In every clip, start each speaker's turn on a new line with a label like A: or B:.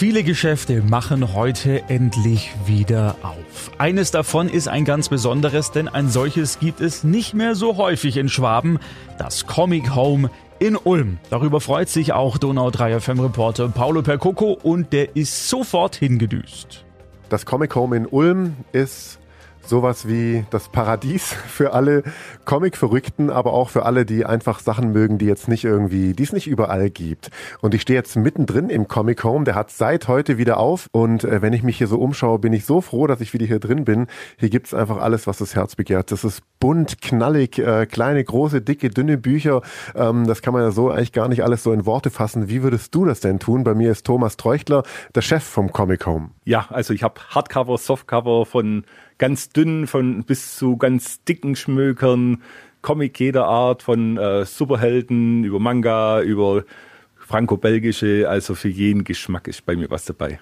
A: Viele Geschäfte machen heute endlich wieder auf. Eines davon ist ein ganz besonderes, denn ein solches gibt es nicht mehr so häufig in Schwaben, das Comic Home in Ulm. Darüber freut sich auch Donau 3 FM Reporter Paolo Percoco und der ist sofort hingedüst.
B: Das Comic Home in Ulm ist sowas wie das Paradies für alle Comic-Verrückten, aber auch für alle, die einfach Sachen mögen, die jetzt nicht irgendwie, die es nicht überall gibt. Und ich stehe jetzt mittendrin im Comic Home, der hat seit heute wieder auf und äh, wenn ich mich hier so umschaue, bin ich so froh, dass ich wieder hier drin bin. Hier gibt's einfach alles, was das Herz begehrt. Das ist bunt, knallig, äh, kleine, große, dicke, dünne Bücher. Ähm, das kann man ja so eigentlich gar nicht alles so in Worte fassen. Wie würdest du das denn tun? Bei mir ist Thomas Treuchtler, der Chef vom Comic Home.
C: Ja, also ich habe Hardcover, Softcover von ganz dünnen von bis zu ganz dicken Schmökern, Comic jeder Art, von äh, Superhelden über Manga, über franco-belgische, also für jeden Geschmack ist bei mir was dabei.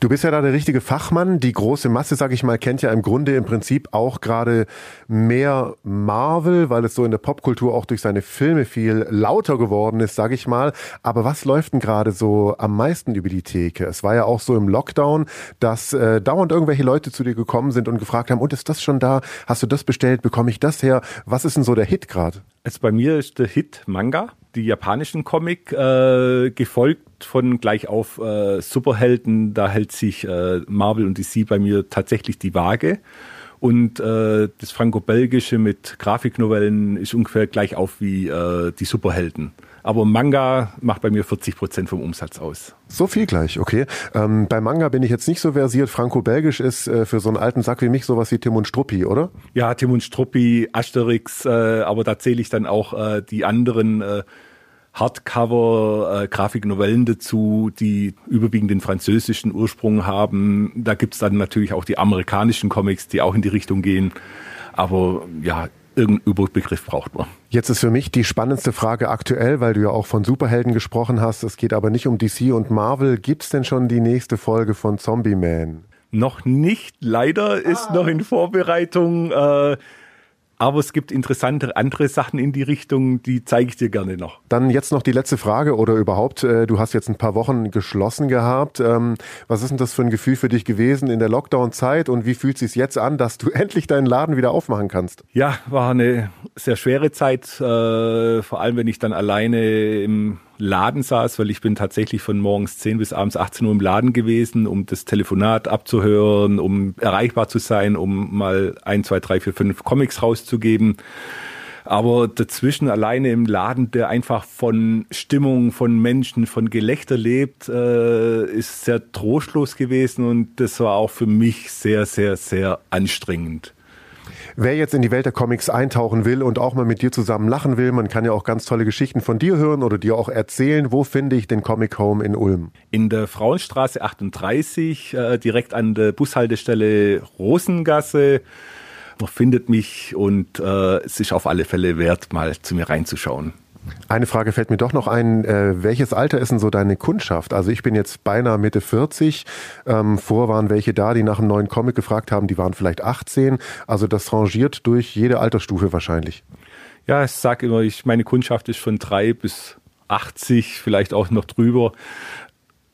B: Du bist ja da der richtige Fachmann. Die große Masse, sag ich mal, kennt ja im Grunde im Prinzip auch gerade mehr Marvel, weil es so in der Popkultur auch durch seine Filme viel lauter geworden ist, sag ich mal. Aber was läuft denn gerade so am meisten über die Theke? Es war ja auch so im Lockdown, dass äh, dauernd irgendwelche Leute zu dir gekommen sind und gefragt haben, und ist das schon da? Hast du das bestellt? Bekomme ich das her? Was ist denn so der Hit gerade?
C: Also bei mir ist der Hit Manga die japanischen Comic, äh, gefolgt von gleich auf äh, Superhelden. Da hält sich äh, Marvel und DC bei mir tatsächlich die Waage. Und äh, das Franco-Belgische mit Grafiknovellen ist ungefähr gleich auf wie äh, die Superhelden. Aber Manga macht bei mir 40 Prozent vom Umsatz aus.
B: So viel gleich, okay. Ähm, bei Manga bin ich jetzt nicht so versiert. Franco-Belgisch ist äh, für so einen alten Sack wie mich sowas wie Tim und Struppi, oder?
C: Ja, Tim und Struppi, Asterix, äh, aber da zähle ich dann auch äh, die anderen äh, Hardcover-Grafiknovellen äh, dazu, die überwiegend den französischen Ursprung haben. Da gibt's dann natürlich auch die amerikanischen Comics, die auch in die Richtung gehen. Aber ja, irgendeinen Überbegriff braucht man.
B: Jetzt ist für mich die spannendste Frage aktuell, weil du ja auch von Superhelden gesprochen hast. Es geht aber nicht um DC und Marvel. Gibt's denn schon die nächste Folge von Zombie Man?
C: Noch nicht, leider ist ah. noch in Vorbereitung. Äh, aber es gibt interessante andere Sachen in die Richtung, die zeige ich dir gerne noch.
B: Dann jetzt noch die letzte Frage oder überhaupt, äh, du hast jetzt ein paar Wochen geschlossen gehabt. Ähm, was ist denn das für ein Gefühl für dich gewesen in der Lockdown-Zeit und wie fühlt es sich jetzt an, dass du endlich deinen Laden wieder aufmachen kannst?
C: Ja, war eine sehr schwere Zeit, äh, vor allem wenn ich dann alleine im Laden saß, weil ich bin tatsächlich von morgens 10 bis abends 18 Uhr im Laden gewesen, um das Telefonat abzuhören, um erreichbar zu sein, um mal ein, zwei, drei, vier, fünf Comics rauszugeben. Aber dazwischen alleine im Laden, der einfach von Stimmung, von Menschen, von Gelächter lebt, äh, ist sehr trostlos gewesen und das war auch für mich sehr, sehr, sehr anstrengend.
B: Wer jetzt in die Welt der Comics eintauchen will und auch mal mit dir zusammen lachen will, man kann ja auch ganz tolle Geschichten von dir hören oder dir auch erzählen. Wo finde ich den Comic Home in Ulm?
C: In der Frauenstraße 38, äh, direkt an der Bushaltestelle Rosengasse. Man findet mich und äh, es ist auf alle Fälle wert, mal zu mir reinzuschauen.
B: Eine Frage fällt mir doch noch ein. Äh, welches Alter ist denn so deine Kundschaft? Also ich bin jetzt beinahe Mitte 40. Ähm, vor waren welche da, die nach einem neuen Comic gefragt haben, die waren vielleicht 18. Also das rangiert durch jede Altersstufe wahrscheinlich.
C: Ja, ich sage immer, ich, meine Kundschaft ist von drei bis 80, vielleicht auch noch drüber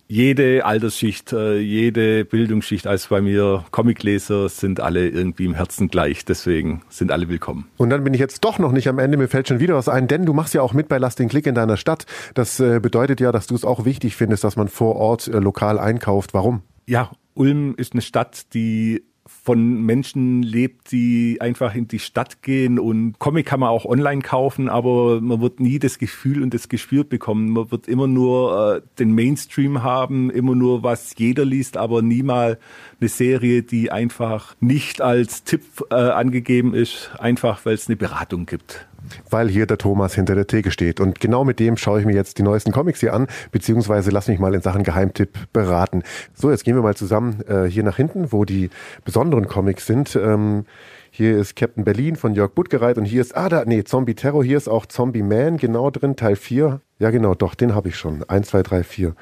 C: jede Altersschicht, äh, jede Bildungsschicht als bei mir Comicleser sind alle irgendwie im Herzen gleich. Deswegen sind alle willkommen.
B: Und dann bin ich jetzt doch noch nicht am Ende. Mir fällt schon wieder was ein, denn du machst ja auch mit bei Lass den Klick in deiner Stadt. Das äh, bedeutet ja, dass du es auch wichtig findest, dass man vor Ort äh, lokal einkauft. Warum?
C: Ja, Ulm ist eine Stadt, die von Menschen lebt, die einfach in die Stadt gehen und Comic kann man auch online kaufen, aber man wird nie das Gefühl und das Gespür bekommen. Man wird immer nur äh, den Mainstream haben, immer nur was jeder liest, aber nie mal eine Serie, die einfach nicht als Tipp äh, angegeben ist, einfach weil es eine Beratung gibt
B: weil hier der Thomas hinter der Theke steht. Und genau mit dem schaue ich mir jetzt die neuesten Comics hier an, beziehungsweise lass mich mal in Sachen Geheimtipp beraten. So, jetzt gehen wir mal zusammen äh, hier nach hinten, wo die besonderen Comics sind. Ähm, hier ist Captain Berlin von Jörg Buttgereit und hier ist, ah, da, nee, Zombie Terror, hier ist auch Zombie Man genau drin, Teil 4. Ja, genau, doch, den habe ich schon. 1, 2, 3, 4.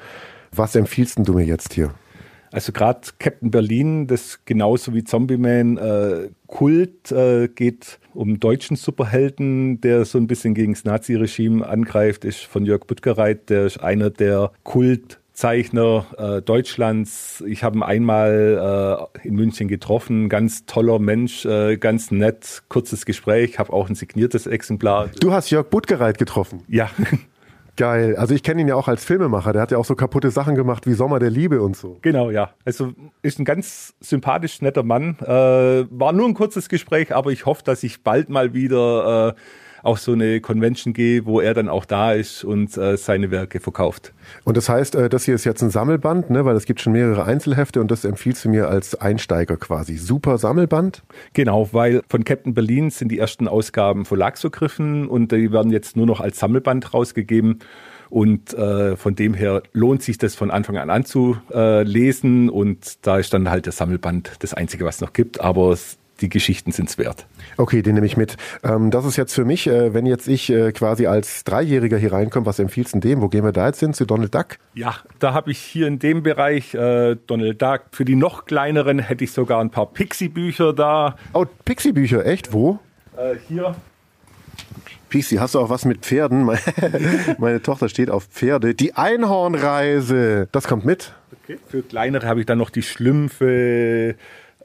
B: Was empfiehlst du mir jetzt hier?
C: Also gerade Captain Berlin, das genauso wie Zombie Man, äh, Kult äh, geht um deutschen Superhelden, der so ein bisschen gegen das Nazi-Regime angreift, ist von Jörg Büttgereit, der ist einer der Kult Zeichner äh, Deutschlands. Ich habe ihn einmal äh, in München getroffen, ganz toller Mensch, äh, ganz nett, kurzes Gespräch, habe auch ein signiertes Exemplar.
B: Du hast Jörg Buttgereit getroffen?
C: Ja.
B: Geil. Also ich kenne ihn ja auch als Filmemacher. Der hat ja auch so kaputte Sachen gemacht wie Sommer der Liebe und so.
C: Genau, ja. Also ist ein ganz sympathisch netter Mann. Äh, war nur ein kurzes Gespräch, aber ich hoffe, dass ich bald mal wieder äh, auch so eine Convention gehe, wo er dann auch da ist und äh, seine Werke verkauft.
B: Und das heißt, äh, das hier ist jetzt ein Sammelband, ne? weil es gibt schon mehrere Einzelhefte und das empfiehlst du mir als Einsteiger quasi. Super Sammelband?
C: Genau, weil von Captain Berlin sind die ersten Ausgaben verlagsvergriffen und die werden jetzt nur noch als Sammelband rausgegeben. Und äh, von dem her lohnt sich das von Anfang an anzulesen. Und da ist dann halt der Sammelband das Einzige, was es noch gibt. Aber die Geschichten sind es wert.
B: Okay, den nehme ich mit. Ähm, das ist jetzt für mich, äh, wenn jetzt ich äh, quasi als Dreijähriger hier reinkomme, was empfiehlst du dem? Wo gehen wir da jetzt hin? Zu Donald Duck?
C: Ja, da habe ich hier in dem Bereich äh, Donald Duck. Für die noch kleineren hätte ich sogar ein paar Pixie-Bücher da.
B: Oh, Pixie-Bücher, echt? Wo?
C: Äh, hier.
B: Pixie, hast du auch was mit Pferden? Meine Tochter steht auf Pferde. Die Einhornreise, das kommt mit.
C: Okay. Für kleinere habe ich dann noch die Schlümpfe,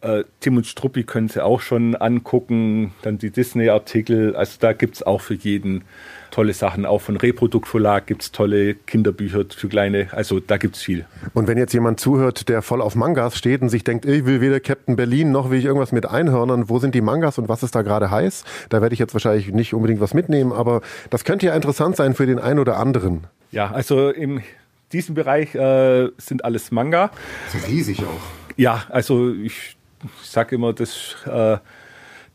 C: äh, Tim und Struppi können Sie auch schon angucken, dann die Disney-Artikel. Also da gibt es auch für jeden tolle Sachen. Auch von Reprodukt Verlag gibt es tolle Kinderbücher für Kleine. Also da gibt es viel.
B: Und wenn jetzt jemand zuhört, der voll auf Mangas steht und sich denkt, ich will weder Captain Berlin noch will ich irgendwas mit Einhörnern, wo sind die Mangas und was ist da gerade heiß? Da werde ich jetzt wahrscheinlich nicht unbedingt was mitnehmen, aber das könnte ja interessant sein für den einen oder anderen.
C: Ja, also in diesem Bereich äh, sind alles Manga.
B: Das ist riesig auch.
C: Ja, also ich ich sage immer, das äh,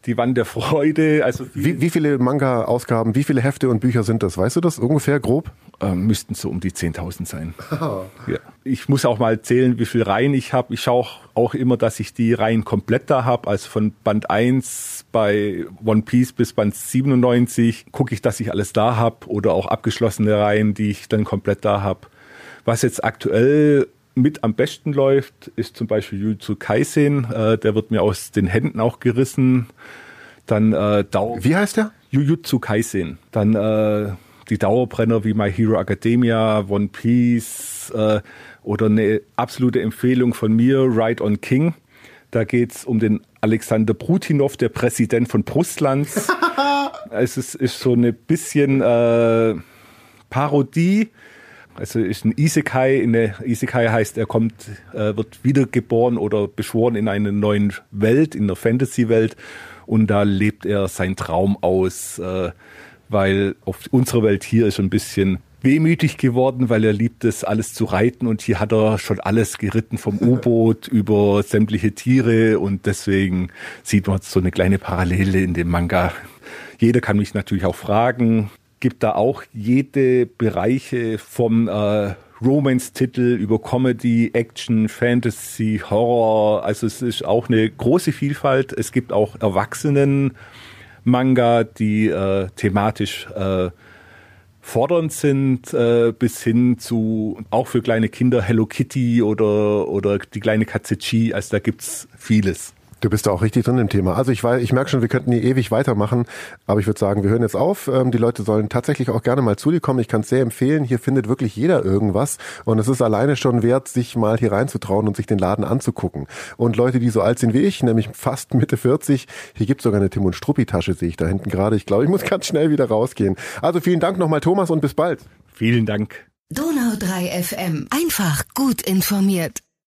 C: die Wand der Freude. Also
B: wie, wie viele Manga-Ausgaben, wie viele Hefte und Bücher sind das? Weißt du das ungefähr grob?
C: Ähm, müssten so um die 10.000 sein. ja. Ich muss auch mal zählen, wie viele Reihen ich habe. Ich schaue auch immer, dass ich die Reihen komplett da habe. Also von Band 1 bei One Piece bis Band 97 gucke ich, dass ich alles da habe. Oder auch abgeschlossene Reihen, die ich dann komplett da habe. Was jetzt aktuell mit am besten läuft, ist zum Beispiel Jujutsu Kaisen. Äh, der wird mir aus den Händen auch gerissen. Dann äh, Dauer
B: Wie heißt der?
C: Jujutsu Kaisen. Dann äh, die Dauerbrenner wie My Hero Academia, One Piece äh, oder eine absolute Empfehlung von mir, Ride on King. Da geht's um den Alexander Brutinov, der Präsident von Russlands. es ist, ist so eine bisschen äh, Parodie also ist ein Isekai. In der Isekai heißt, er kommt, äh, wird wiedergeboren oder beschworen in einer neuen Welt, in einer Fantasy-Welt. Und da lebt er seinen Traum aus, äh, weil auf unserer Welt hier ist ein bisschen wehmütig geworden, weil er liebt es, alles zu reiten und hier hat er schon alles geritten, vom U-Boot über sämtliche Tiere und deswegen sieht man so eine kleine Parallele in dem Manga. Jeder kann mich natürlich auch fragen, gibt da auch jede Bereiche vom äh, Romance-Titel über Comedy, Action, Fantasy, Horror. Also es ist auch eine große Vielfalt. Es gibt auch Erwachsenen-Manga, die äh, thematisch äh, fordernd sind, äh, bis hin zu auch für kleine Kinder Hello Kitty oder, oder die kleine Katze Chi. Also da gibt's vieles.
B: Du bist da auch richtig drin im Thema. Also ich, weiß, ich merke schon, wir könnten hier ewig weitermachen, aber ich würde sagen, wir hören jetzt auf. Ähm, die Leute sollen tatsächlich auch gerne mal zu dir kommen. Ich kann es sehr empfehlen. Hier findet wirklich jeder irgendwas und es ist alleine schon wert, sich mal hier reinzutrauen und sich den Laden anzugucken. Und Leute, die so alt sind wie ich, nämlich fast Mitte 40, hier gibt es sogar eine Tim und Struppi Tasche, sehe ich da hinten gerade. Ich glaube, ich muss ganz schnell wieder rausgehen. Also vielen Dank nochmal, Thomas, und bis bald.
C: Vielen Dank.
D: Donau 3 FM. Einfach gut informiert.